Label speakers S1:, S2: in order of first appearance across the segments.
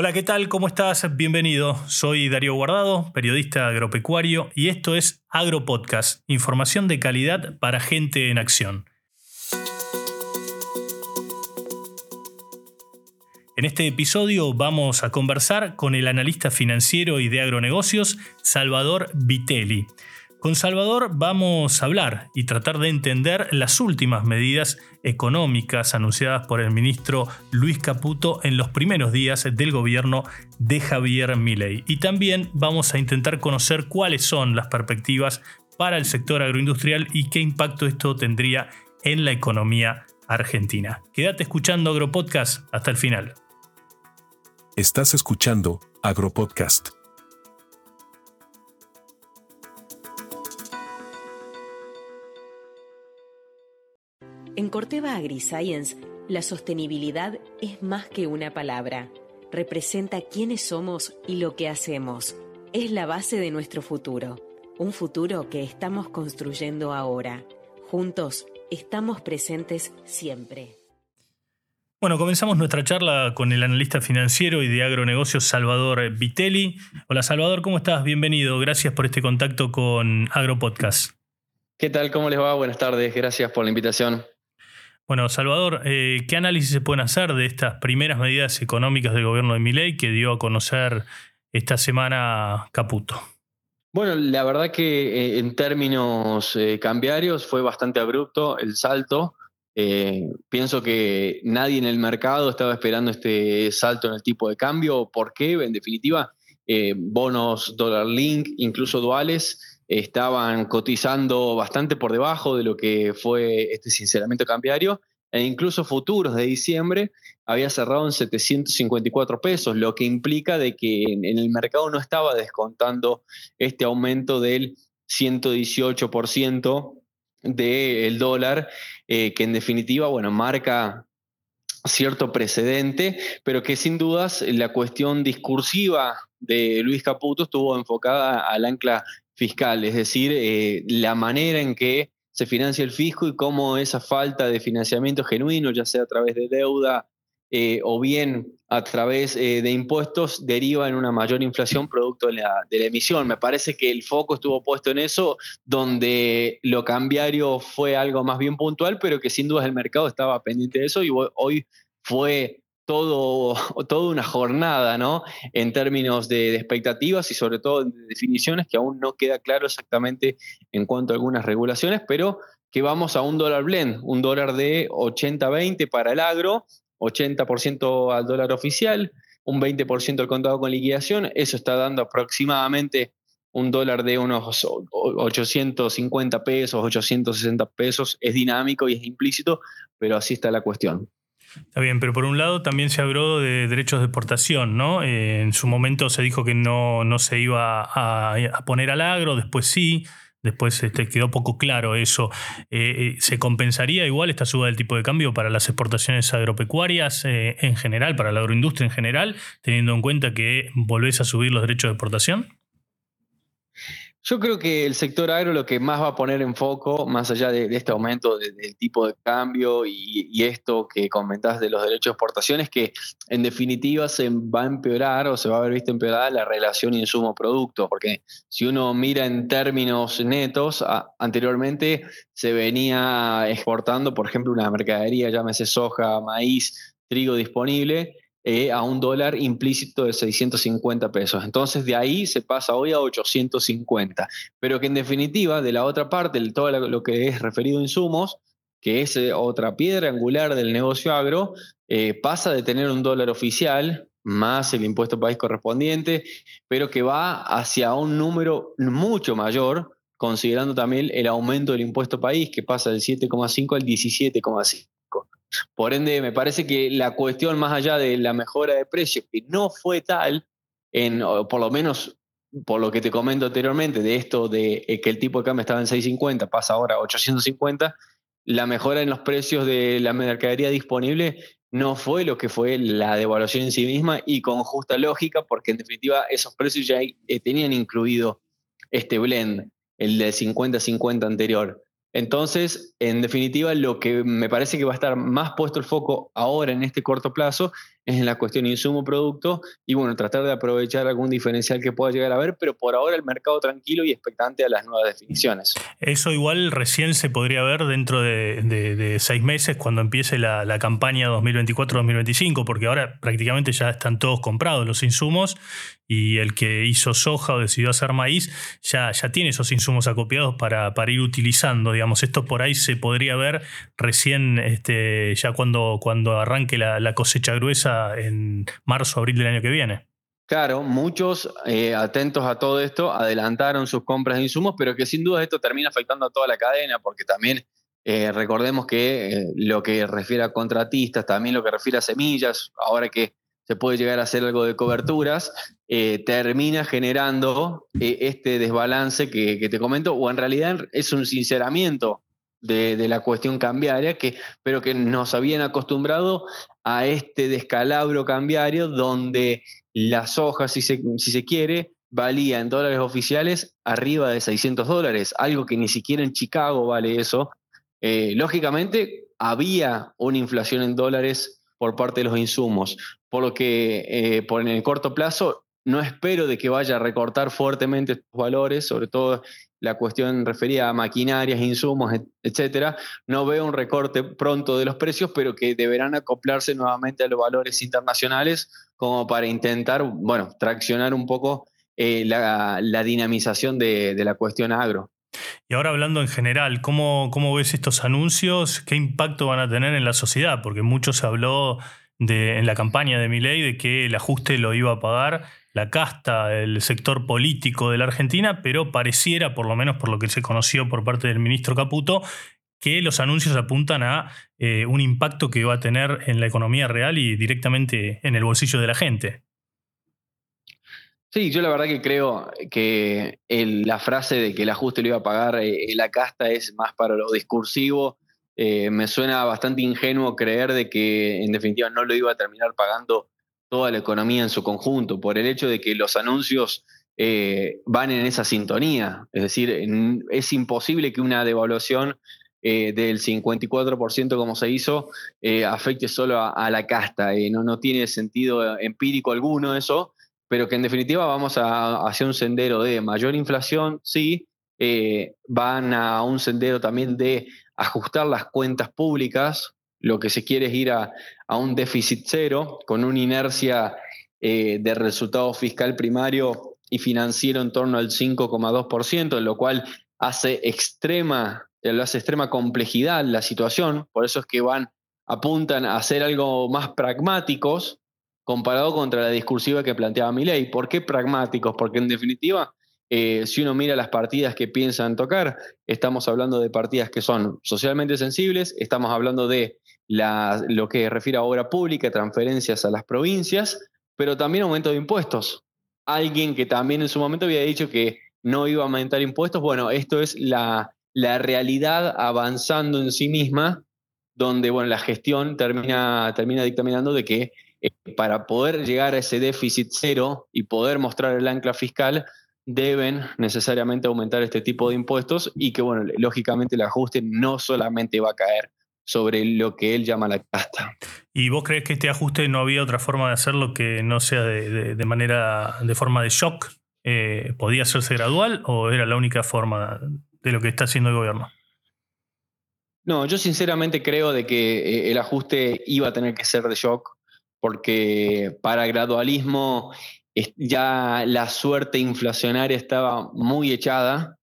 S1: Hola, ¿qué tal? ¿Cómo estás? Bienvenido. Soy Darío Guardado, periodista agropecuario, y esto es AgroPodcast, información de calidad para gente en acción. En este episodio vamos a conversar con el analista financiero y de agronegocios Salvador Vitelli. Con Salvador vamos a hablar y tratar de entender las últimas medidas económicas anunciadas por el ministro Luis Caputo en los primeros días del gobierno de Javier Milei. Y también vamos a intentar conocer cuáles son las perspectivas para el sector agroindustrial y qué impacto esto tendría en la economía argentina. Quédate escuchando Agropodcast hasta el final.
S2: Estás escuchando Agropodcast.
S3: En Corteva AgriScience, la sostenibilidad es más que una palabra. Representa quiénes somos y lo que hacemos. Es la base de nuestro futuro. Un futuro que estamos construyendo ahora. Juntos, estamos presentes siempre.
S1: Bueno, comenzamos nuestra charla con el analista financiero y de agronegocios Salvador Vitelli. Hola Salvador, ¿cómo estás? Bienvenido. Gracias por este contacto con AgroPodcast.
S4: ¿Qué tal? ¿Cómo les va? Buenas tardes. Gracias por la invitación.
S1: Bueno, Salvador, eh, ¿qué análisis se pueden hacer de estas primeras medidas económicas del gobierno de Milei que dio a conocer esta semana Caputo?
S4: Bueno, la verdad que eh, en términos eh, cambiarios fue bastante abrupto el salto. pienso que nadie en el mercado estaba esperando este salto en el tipo de cambio. ¿Por qué? En definitiva, bonos dólar link, incluso duales, estaban cotizando bastante por debajo de lo que fue este sinceramiento cambiario e incluso futuros de diciembre había cerrado en 754 pesos, lo que implica de que en, el mercado no estaba descontando este aumento del 118% del dólar, eh, que en definitiva, bueno, marca cierto precedente, pero que sin dudas la cuestión discursiva de Luis Caputo estuvo enfocada al ancla fiscal, es decir, eh, la manera en que se financia el fisco y cómo esa falta de financiamiento genuino, ya sea a través de deuda eh, o bien a través eh, de impuestos, deriva en una mayor inflación producto de la, de la, emisión. Me parece que el foco estuvo puesto en eso, donde lo cambiario fue algo más bien puntual, pero que sin duda el mercado estaba pendiente de eso y hoy fue todo, toda una jornada, ¿no? En términos de, expectativas y sobre todo de definiciones que aún no queda claro exactamente en cuanto a algunas regulaciones, pero que vamos a un dólar blend, un dólar de 80-20 para el agro, 80% al dólar oficial, un 20% al contado con liquidación, eso está dando aproximadamente un dólar de unos 850 pesos, 860 pesos, es dinámico y es implícito, pero así está la cuestión.
S1: Está bien, pero por un lado también se habló de derechos de exportación, ¿no? Eh, en su momento se dijo que no, no se iba a, poner al agro, después sí, después este, quedó poco claro eso. Eh, eh, ¿Se compensaría igual esta suba del tipo de cambio para las exportaciones agropecuarias en general, para la agroindustria en general, teniendo en cuenta que volvés a subir los derechos de exportación?
S4: Yo creo que el sector agro lo que más va a poner en foco, más allá de, este aumento del tipo de cambio y, esto que comentás de los derechos de exportación, es que en definitiva se va a empeorar o se va a haber visto empeorada la relación insumo-producto, porque si uno mira en términos netos, anteriormente se venía exportando, por ejemplo, una mercadería, llámese soja, maíz, trigo disponible, eh, a un dólar implícito de 650 pesos. Entonces de ahí se pasa hoy a 850. Pero que en definitiva, de la otra parte, todo lo que es referido a insumos, que es eh, otra piedra angular del negocio agro, eh, pasa de tener un dólar oficial más el impuesto país correspondiente, pero que va hacia un número mucho mayor, considerando también el aumento del impuesto país, que pasa del 7,5 al 17,5. Por ende, me parece que la cuestión más allá de la mejora de precios, que no fue tal, en, por lo menos por lo que te comento anteriormente, de esto de eh, que el tipo de cambio estaba en 650, pasa ahora a 850, la mejora en los precios de la mercadería disponible no fue lo que fue la devaluación en sí misma y con justa lógica, porque en definitiva esos precios ya eh, tenían incluido este blend, el de 50-50 anterior. Entonces, en definitiva, lo que me parece que va a estar más puesto el foco ahora en este corto plazo en la cuestión insumo-producto y bueno, tratar de aprovechar algún diferencial que pueda llegar a haber, pero por ahora el mercado tranquilo y expectante a las nuevas definiciones.
S1: Eso igual recién se podría ver dentro de, seis meses cuando empiece la, la campaña 2024-2025, porque ahora prácticamente ya están todos comprados los insumos y el que hizo soja o decidió hacer maíz ya, ya tiene esos insumos acopiados para, para, ir utilizando. Digamos, esto por ahí se podría ver recién este, ya cuando, cuando arranque la, cosecha gruesa en marzo, abril del año que viene.
S4: Claro, muchos eh, atentos a todo esto adelantaron sus compras de insumos, pero que sin duda esto termina afectando a toda la cadena, porque también eh, recordemos que eh, lo que refiere a contratistas, también lo que refiere a semillas, ahora que se puede llegar a hacer algo de coberturas, termina generando este desbalance que, te comento, o en realidad es un sinceramiento de, la cuestión cambiaria, que, pero que nos habían acostumbrado a este descalabro cambiario donde las hojas, si se, si se quiere, valía en dólares oficiales arriba de 600 dólares, algo que ni siquiera en Chicago vale eso. Eh, lógicamente, había una inflación en dólares por parte de los insumos, por lo que eh, por en el corto plazo no espero de que vaya a recortar fuertemente estos valores, sobre todo la cuestión referida a maquinarias, insumos, etcétera. No veo un recorte pronto de los precios, pero que deberán acoplarse nuevamente a los valores internacionales como para intentar, bueno, traccionar un poco eh, la, dinamización de la cuestión agro.
S1: Y ahora hablando en general, ¿cómo, ¿cómo, ves estos anuncios? ¿Qué impacto van a tener en la sociedad? Porque mucho se habló de, en la campaña de Milei de que el ajuste lo iba a pagar la casta, el sector político de la Argentina, pero pareciera, por lo menos por lo que se conoció por parte del ministro Caputo, que los anuncios apuntan a eh, un impacto que va a tener en la economía real y directamente en el bolsillo de la gente.
S4: Sí, yo la verdad que creo que la frase de que el ajuste lo iba a pagar eh, la casta es más para lo discursivo. Eh, me suena bastante ingenuo creer de que en definitiva no lo iba a terminar pagando toda la economía en su conjunto, por el hecho de que los anuncios eh, van en esa sintonía. Es decir, es imposible que una devaluación del 54% como se hizo afecte solo a, la casta. no, no tiene sentido empírico alguno eso pero que en definitiva vamos a, hacia un sendero de mayor inflación, sí, eh, van a un sendero también de ajustar las cuentas públicas, lo que se quiere es ir a, un déficit cero, con una inercia eh, de resultado fiscal primario y financiero en torno al 5,2%, en lo cual hace extrema, lo hace extrema complejidad la situación, por eso es que van, apuntan a hacer algo más pragmáticos, comparado contra la discursiva que planteaba Milei. ¿Por qué pragmáticos? Porque en definitiva, eh, si uno mira las partidas que piensan tocar, estamos hablando de partidas que son socialmente sensibles, estamos hablando de lo que refiere a obra pública, transferencias a las provincias, pero también aumento de impuestos. Alguien que también en su momento había dicho que no iba a aumentar impuestos, bueno, esto es la, realidad avanzando en sí misma, donde bueno, la gestión termina, termina dictaminando de que eh, para poder llegar a ese déficit cero y poder mostrar el ancla fiscal, deben necesariamente aumentar este tipo de impuestos y que, bueno, lógicamente el ajuste no solamente va a caer sobre lo que él llama la casta.
S1: ¿Y vos crees que este ajuste no había otra forma de hacerlo que no sea de, manera, de forma de shock? Eh, ¿Podía hacerse gradual o era la única forma de lo que está haciendo el gobierno?
S4: No, yo sinceramente creo de que eh, el ajuste iba a tener que ser de shock porque para gradualismo ya la suerte inflacionaria estaba muy echada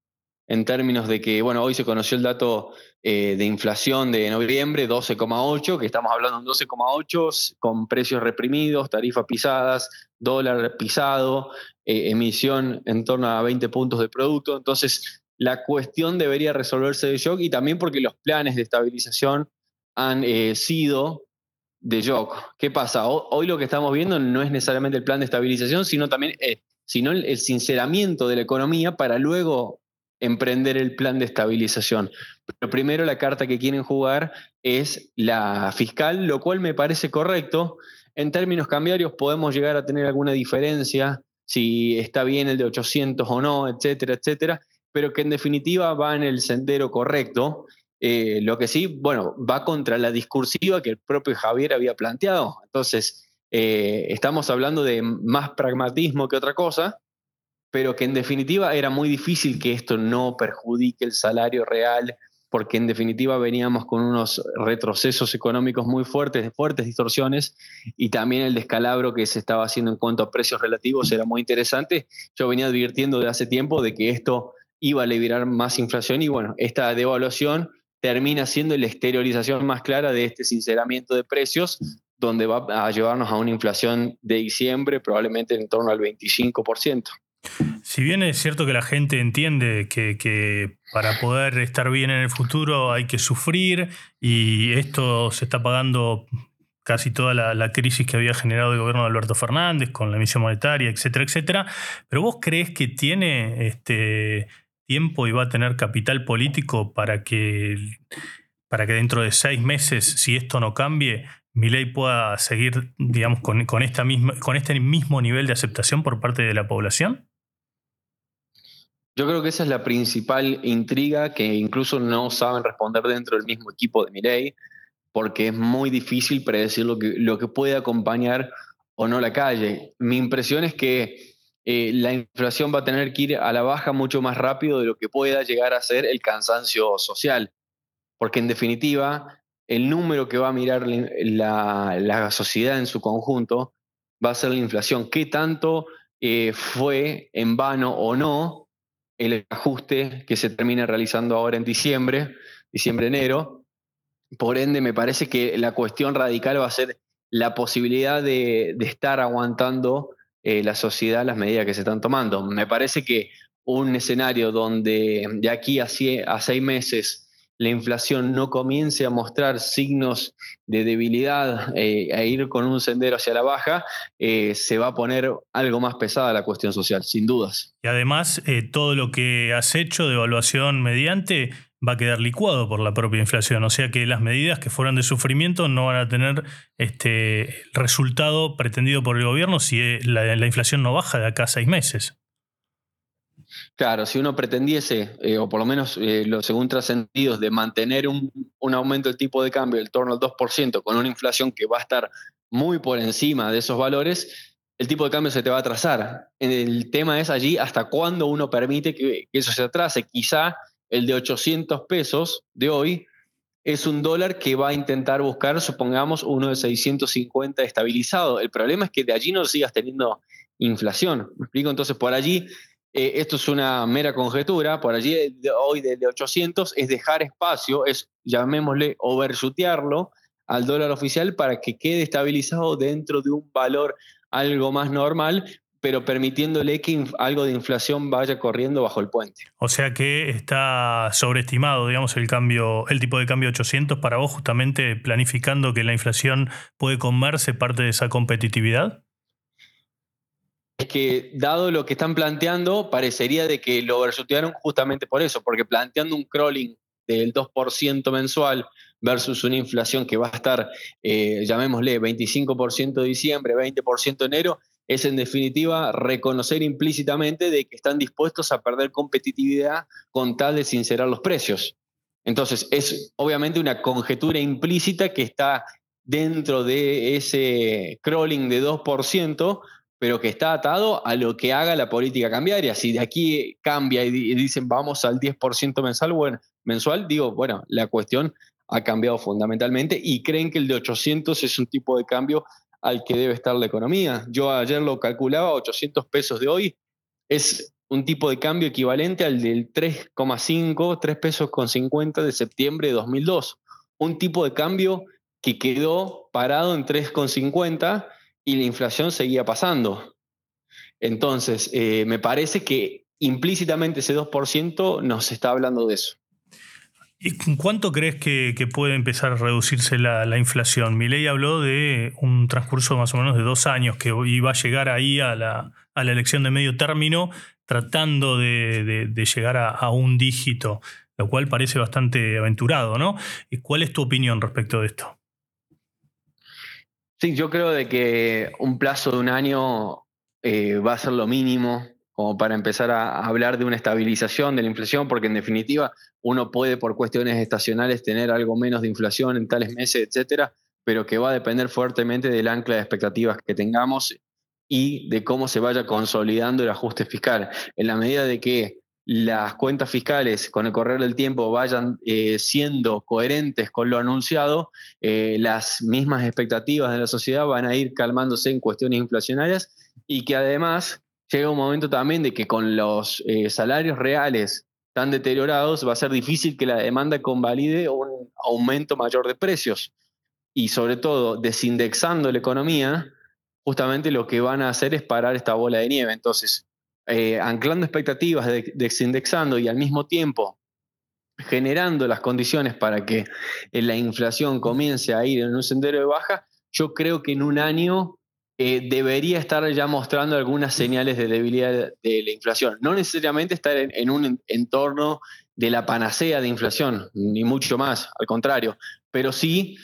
S4: en términos de que, bueno, hoy se conoció el dato eh, de inflación de noviembre, 12,8, que estamos hablando de un 12,8 con precios reprimidos, tarifas pisadas, dólar pisado, eh, emisión en torno a 20 puntos de producto. Entonces, la cuestión debería resolverse de shock y también porque los planes de estabilización han eh, sido de Jock. ¿Qué pasa? Hoy lo que estamos viendo no es necesariamente el plan de estabilización, sino también eh, sino el, sinceramiento de la economía para luego emprender el plan de estabilización. Pero primero la carta que quieren jugar es la fiscal, lo cual me parece correcto. En términos cambiarios podemos llegar a tener alguna diferencia, si está bien el de 800 o no, etcétera, etcétera, pero que en definitiva va en el sendero correcto eh, lo que sí, bueno, va contra la discursiva que el propio Javier había planteado. Entonces, eh, estamos hablando de más pragmatismo que otra cosa, pero que en definitiva era muy difícil que esto no perjudique el salario real, porque en definitiva veníamos con unos retrocesos económicos muy fuertes, fuertes distorsiones, y también el descalabro que se estaba haciendo en cuanto a precios relativos era muy interesante. Yo venía advirtiendo de hace tiempo de que esto iba a liberar más inflación y bueno, esta devaluación termina siendo la exteriorización más clara de este sinceramiento de precios, donde va a llevarnos a una inflación de diciembre probablemente en torno al 25%.
S1: Si bien es cierto que la gente entiende que, para poder estar bien en el futuro hay que sufrir y esto se está pagando casi toda la, crisis que había generado el gobierno de Alberto Fernández con la emisión monetaria, etcétera, etcétera, pero vos crees que tiene este tiempo y va a tener capital político para que, para que dentro de seis meses, si esto no cambie, Milei pueda seguir, digamos, con, esta misma, con este mismo nivel de aceptación por parte de la población?
S4: Yo creo que esa es la principal intriga que incluso no saben responder dentro del mismo equipo de Milei, porque es muy difícil predecir lo que, lo que puede acompañar o no la calle. Mi impresión es que eh, la inflación va a tener que ir a la baja mucho más rápido de lo que pueda llegar a ser el cansancio social, porque en definitiva el número que va a mirar la, sociedad en su conjunto va a ser la inflación. ¿Qué tanto eh, fue en vano o no el ajuste que se termina realizando ahora en diciembre, diciembre-enero? Por ende, me parece que la cuestión radical va a ser la posibilidad de estar aguantando eh, la sociedad las medidas que se están tomando. Me parece que un escenario donde de aquí a, seis meses la inflación no comience a mostrar signos de debilidad e ir con un sendero hacia la baja, eh, se va a poner algo más pesada la cuestión social, sin dudas.
S1: Y además, todo lo que has hecho de evaluación mediante va a quedar licuado por la propia inflación. O sea que las medidas que fueran de sufrimiento no van a tener este resultado pretendido por el gobierno si eh, la, inflación no baja de acá a seis meses.
S4: Claro, si uno pretendiese, eh, o por lo menos eh, lo, según trascendidos, de mantener un, aumento del tipo de cambio del torno al 2% con una inflación que va a estar muy por encima de esos valores, el tipo de cambio se te va a atrasar. El tema es allí hasta cuándo uno permite que, que eso se atrase. Quizá el de 800 pesos de hoy es un dólar que va a intentar buscar, supongamos, uno de 650 estabilizado. El problema es que de allí no sigas teniendo inflación. ¿Me explico? Entonces, por allí, eh, esto es una mera conjetura, por allí hoy de, 800 es dejar espacio, es, llamémosle, overshootearlo al dólar oficial para que quede estabilizado dentro de un valor algo más normal, pero permitiéndole que algo de inflación vaya corriendo bajo el puente.
S1: O sea que está sobreestimado, digamos, el cambio, el tipo de cambio 800 para vos, justamente planificando que la inflación puede comerse parte de esa competitividad.
S4: Es que, dado lo que están planteando, parecería de que lo overshootearon justamente por eso, porque planteando un crawling del 2% mensual versus una inflación que va a estar, eh, llamémosle, 25% de diciembre, 20% de enero, es en definitiva reconocer implícitamente de que están dispuestos a perder competitividad con tal de sincerar los precios. Entonces, es obviamente una conjetura implícita que está dentro de ese crawling de 2%, pero que está atado a lo que haga la política cambiaria. Si de aquí cambia y dicen vamos al 10% mensual, bueno, mensual, digo, bueno, la cuestión ha cambiado fundamentalmente y creen que el de 800 es un tipo de cambio al que debe estar la economía. Yo ayer lo calculaba, 800 pesos de hoy es un tipo de cambio equivalente al del 3,5, 3 pesos con 50 de septiembre de 2002. Un tipo de cambio que quedó parado en 3,50 y la inflación seguía pasando. Entonces, eh, me parece que implícitamente ese 2% nos está hablando de eso.
S1: ¿Y cuánto crees que, puede empezar a reducirse la, inflación? Mi ley habló de un transcurso más o menos de dos años que iba a llegar ahí a la, elección de medio término tratando de, llegar a, un dígito, lo cual parece bastante aventurado, ¿no? ¿Cuál es tu opinión respecto de esto?
S4: Sí, yo creo de que un plazo de un año eh, va a ser lo mínimo como para empezar a hablar de una estabilización de la inflación, porque en definitiva uno puede por cuestiones estacionales tener algo menos de inflación en tales meses, etcétera, pero que va a depender fuertemente del ancla de expectativas que tengamos y de cómo se vaya consolidando el ajuste fiscal. En la medida de que las cuentas fiscales con el correr del tiempo vayan eh, siendo coherentes con lo anunciado, eh, las mismas expectativas de la sociedad van a ir calmándose en cuestiones inflacionarias y que además llega un momento también de que con los eh, salarios reales tan deteriorados va a ser difícil que la demanda convalide un aumento mayor de precios. Y sobre todo, desindexando la economía, justamente lo que van a hacer es parar esta bola de nieve. Entonces, eh, anclando expectativas, desindexando y al mismo tiempo generando las condiciones para que eh, la inflación comience a ir en un sendero de baja, yo creo que en un año eh, debería estar ya mostrando algunas señales de debilidad de la inflación. No necesariamente estar en, un entorno de la panacea de inflación, ni mucho más, al contrario, pero sí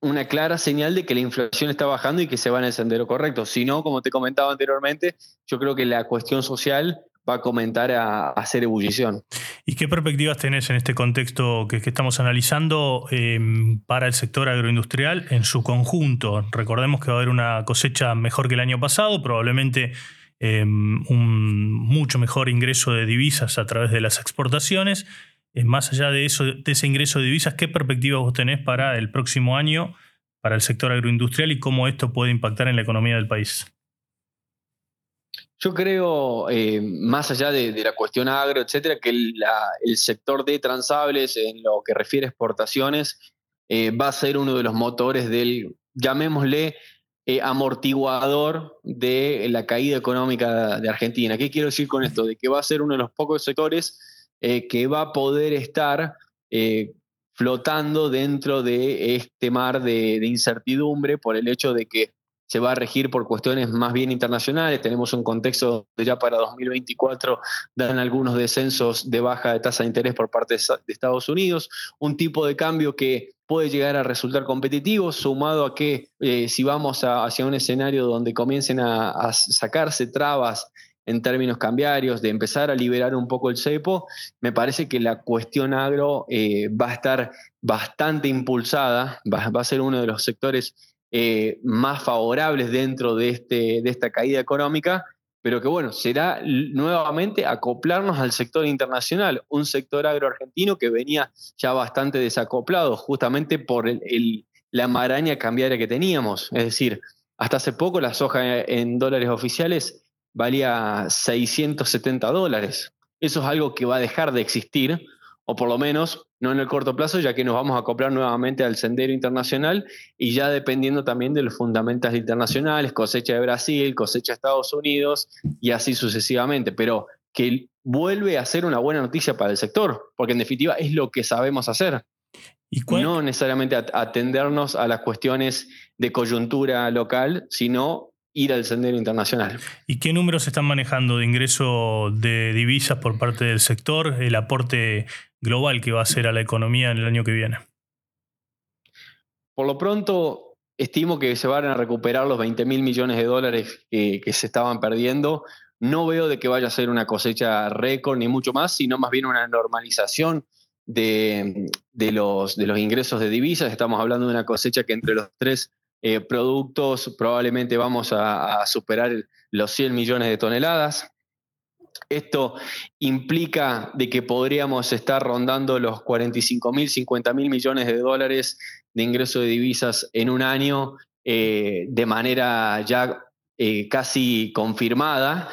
S4: una clara señal de que la inflación está bajando y que se va en el sendero correcto. Si no, como te comentaba anteriormente, yo creo que la cuestión social va a comentar a, hacer ebullición.
S1: ¿Y qué perspectivas tenés en este contexto que, estamos analizando em, para el sector agroindustrial en su conjunto? Recordemos que va a haber una cosecha mejor que el año pasado, probablemente em, un mucho mejor ingreso de divisas a través de las exportaciones. Eh, más allá de, eso, de ese ingreso de divisas, ¿qué perspectivas vos tenés para el próximo año, para el sector agroindustrial y cómo esto puede impactar en la economía del país?
S4: Yo creo, eh, más allá de, la cuestión agro, etcétera, que el, sector de transables, en lo que refiere a exportaciones, eh, va a ser uno de los motores del, llamémosle, amortiguador de la caída económica de Argentina. ¿Qué quiero decir con esto? De que va a ser uno de los pocos sectores eh, que va a poder estar eh, flotando dentro de este mar de, incertidumbre por el hecho de que se va a regir por cuestiones más bien internacionales. Tenemos un contexto de ya para 2024 dan algunos descensos de baja de tasa de interés por parte de Estados Unidos, un tipo de cambio que puede llegar a resultar competitivo, sumado a que eh, si vamos hacia un escenario donde comiencen a sacarse trabas en términos cambiarios, de empezar a liberar un poco el cepo, me parece que la cuestión agro eh, va a estar bastante impulsada, va, a ser uno de los sectores eh, más favorables dentro de, este, de esta caída económica, pero que bueno, será nuevamente acoplarnos al sector internacional, un sector agro argentino que venía ya bastante desacoplado justamente por la maraña cambiaria que teníamos, es decir, hasta hace poco la soja en dólares oficiales valía 670 dólares. Eso es algo que va a dejar de existir, o por lo menos no en el corto plazo, ya que nos vamos a acoplar nuevamente al sendero internacional y ya dependiendo también de los fundamentos internacionales, cosecha de Brasil, cosecha de Estados Unidos y así sucesivamente. Pero que vuelve a ser una buena noticia para el sector, porque en definitiva es lo que sabemos hacer. ¿Y no necesariamente atendernos a las cuestiones de coyuntura local, sino ir al sendero internacional.
S1: ¿Y qué números se están manejando de ingreso de divisas por parte del sector, el aporte global que va a hacer a la economía en el año que viene?
S4: Por lo pronto, estimo que se van a recuperar los 20 mil millones de dólares que, se estaban perdiendo. No veo de que vaya a ser una cosecha récord ni mucho más, sino más bien una normalización de, los, de los ingresos de divisas. Estamos hablando de una cosecha que entre los tres eh, productos, probablemente vamos a, superar los 100 millones de toneladas. Esto implica de que podríamos estar rondando los 45 mil, 50 mil millones de dólares de ingreso de divisas en un año eh, de manera ya eh, casi confirmada,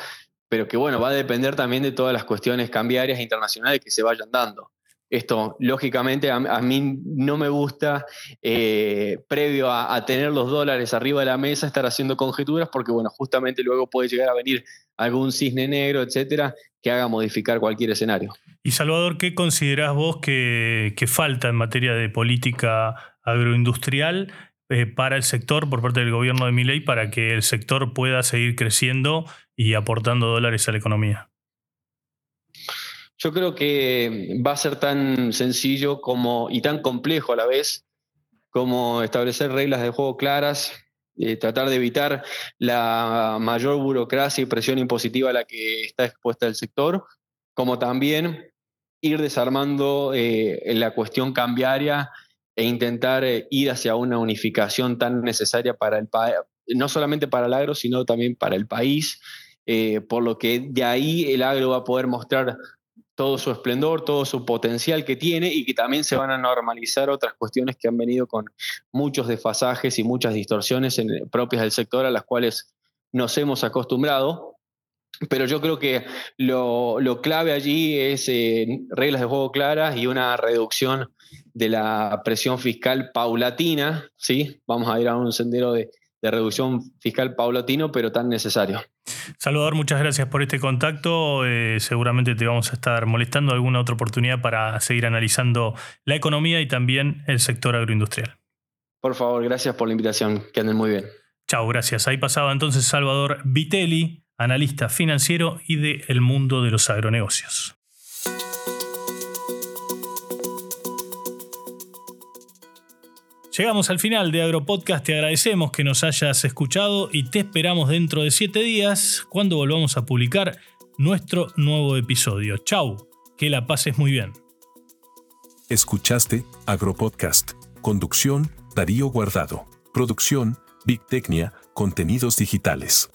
S4: pero que bueno, va a depender también de todas las cuestiones cambiarias internacionales que se vayan dando. Esto, lógicamente, a, mí no me gusta, eh, previo a, tener los dólares arriba de la mesa, estar haciendo conjeturas, porque, bueno, justamente luego puede llegar a venir algún cisne negro, etcétera, que haga modificar cualquier escenario.
S1: Y Salvador, ¿qué considerás vos que, falta en materia de política agroindustrial eh, para el sector por parte del gobierno de Miley para que el sector pueda seguir creciendo y aportando dólares a la economía?
S4: Yo creo que va a ser tan sencillo como y tan complejo a la vez como establecer reglas de juego claras, eh, tratar de evitar la mayor burocracia y presión impositiva a la que está expuesta el sector, como también ir desarmando eh, la cuestión cambiaria e intentar eh, ir hacia una unificación tan necesaria para el no solamente para el agro, sino también para el país, por lo que de ahí el agro va a poder mostrar todo su esplendor, todo su potencial que tiene y que también se van a normalizar otras cuestiones que han venido con muchos desfasajes y muchas distorsiones propias del sector a las cuales nos hemos acostumbrado. Pero yo creo que lo, clave allí es eh, reglas de juego claras y una reducción de la presión fiscal paulatina. ¿sí? Vamos a ir a un sendero de, de reducción fiscal paulatino, pero tan necesario.
S1: Salvador, muchas gracias por este contacto. Eh, seguramente te vamos a estar molestando alguna otra oportunidad para seguir analizando la economía y también el sector agroindustrial.
S4: Por favor, gracias por la invitación. Que anden muy bien.
S1: Chao, gracias. Ahí pasaba entonces Salvador Vitelli, analista financiero y de El Mundo de los Agronegocios. Llegamos al final de Agropodcast, te agradecemos que nos hayas escuchado y te esperamos dentro de siete días cuando volvamos a publicar nuestro nuevo episodio. Chau, que la pases muy bien.
S2: Escuchaste Agropodcast. Conducción, Darío Guardado. Producción, Big Tecnia, Contenidos Digitales.